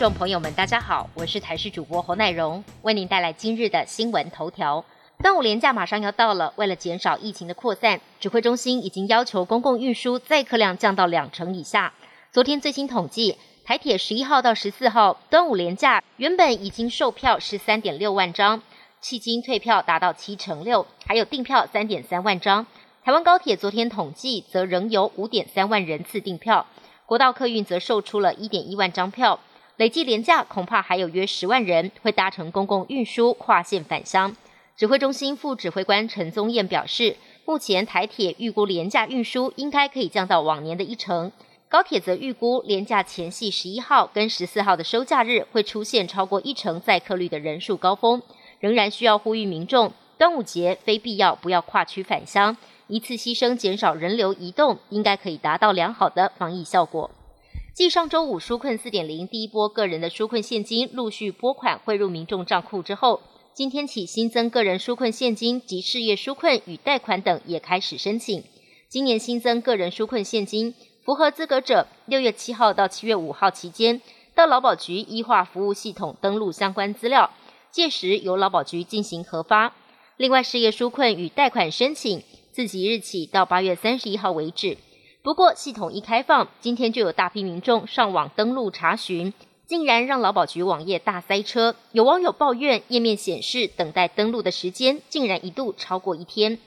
众朋友们，大家好，我是台视主播侯乃荣，为您带来今日的新闻头条。端午连假马上要到了，为了减少疫情的扩散，指挥中心已经要求公共运输载客量降到两成以下。昨天最新统计，台铁十一号到十四号端午连假原本已经售票十三点六万张，迄今退票达到七成六，还有订票三点三万张。台湾高铁昨天统计，则仍有五点三万人次订票，国道客运则售出了一点一万张票。累计廉价恐怕还有约十万人会搭乘公共运输跨线返乡。指挥中心副指挥官陈宗彦表示，目前台铁预估廉价运输应该可以降到往年的一成，高铁则预估廉价前夕十一号跟十四号的收假日会出现超过一成载客率的人数高峰，仍然需要呼吁民众端午节非必要不要跨区返乡，一次牺牲减少人流移动，应该可以达到良好的防疫效果。继上周五纾困四点零第一波个人的纾困现金陆续拨款汇入民众账户之后，今天起新增个人纾困现金及事业纾困与贷款等也开始申请。今年新增个人纾困现金，符合资格者，六月七号到七月五号期间，到劳保局医化服务系统登录相关资料，届时由劳保局进行核发。另外，事业纾困与贷款申请，自即日起到八月三十一号为止。不过，系统一开放，今天就有大批民众上网登录查询，竟然让劳保局网页大塞车。有网友抱怨，页面显示等待登录的时间竟然一度超过一天。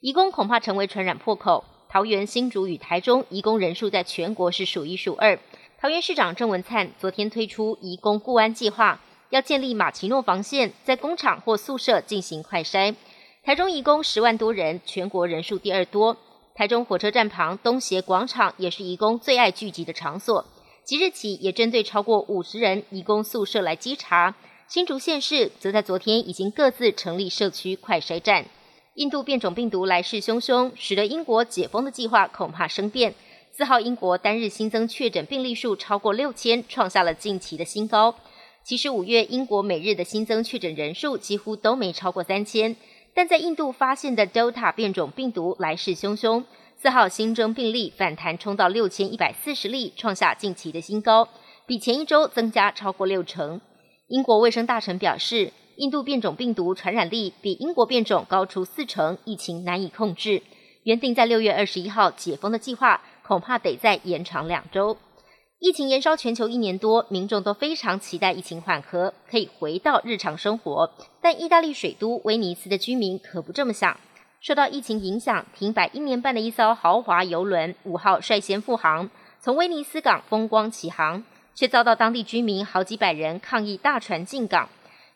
移工恐怕成为传染破口。桃园、新竹与台中移工人数在全国是数一数二。桃园市长郑文灿昨天推出移工固安计划，要建立马奇诺防线，在工厂或宿舍进行快筛。台中移工十万多人，全国人数第二多。台中火车站旁东协广场也是移工最爱聚集的场所，即日起也针对超过五十人移工宿舍来稽查。新竹县市则在昨天已经各自成立社区快筛站。印度变种病毒来势汹汹，使得英国解封的计划恐怕生变。四号英国单日新增确诊病例数超过六千，创下了近期的新高。其实五月英国每日的新增确诊人数几乎都没超过三千。但在印度发现的 Delta 变种病毒来势汹汹，四号新增病例反弹冲到六千一百四十例，创下近期的新高，比前一周增加超过六成。英国卫生大臣表示，印度变种病毒传染力比英国变种高出四成，疫情难以控制。原定在六月二十一号解封的计划，恐怕得再延长两周。疫情延烧全球一年多，民众都非常期待疫情缓和，可以回到日常生活。但意大利水都威尼斯的居民可不这么想。受到疫情影响，停摆一年半的一艘豪华游轮五号率先复航，从威尼斯港风光起航，却遭到当地居民好几百人抗议大船进港。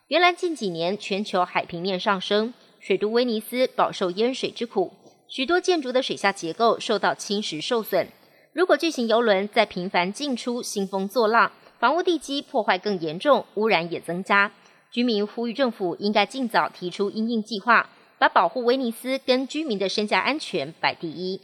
原来近几年全球海平面上升，水都威尼斯饱受淹水之苦，许多建筑的水下结构受到侵蚀受损。如果巨型游轮再频繁进出，兴风作浪，房屋地基破坏更严重，污染也增加。居民呼吁政府应该尽早提出应应计划，把保护威尼斯跟居民的身家安全摆第一。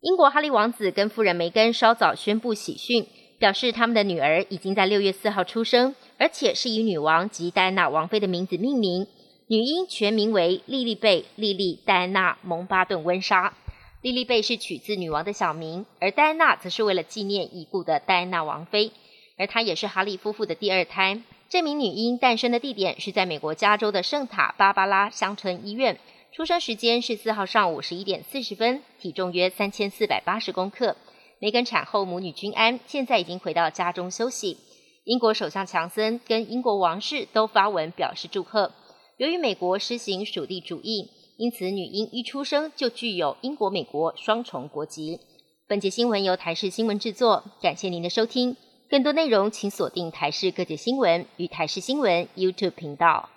英国哈利王子跟夫人梅根稍早宣布喜讯，表示他们的女儿已经在六月四号出生，而且是以女王及戴安娜王妃的名字命名。女婴全名为莉莉贝·莉莉·戴安娜·蒙巴顿温莎。莉莉贝是取自女王的小名，而戴安娜则是为了纪念已故的戴安娜王妃，而她也是哈利夫妇的第二胎。这名女婴诞生的地点是在美国加州的圣塔芭芭拉乡村医院，出生时间是四号上午十一点四十分，体重约三千四百八十公克。梅根产后母女均安，现在已经回到家中休息。英国首相强森跟英国王室都发文表示祝贺。由于美国实行属地主义。因此，女婴一出生就具有英国、美国双重国籍。本节新闻由台视新闻制作，感谢您的收听。更多内容请锁定台视各界新闻与台视新闻 YouTube 频道。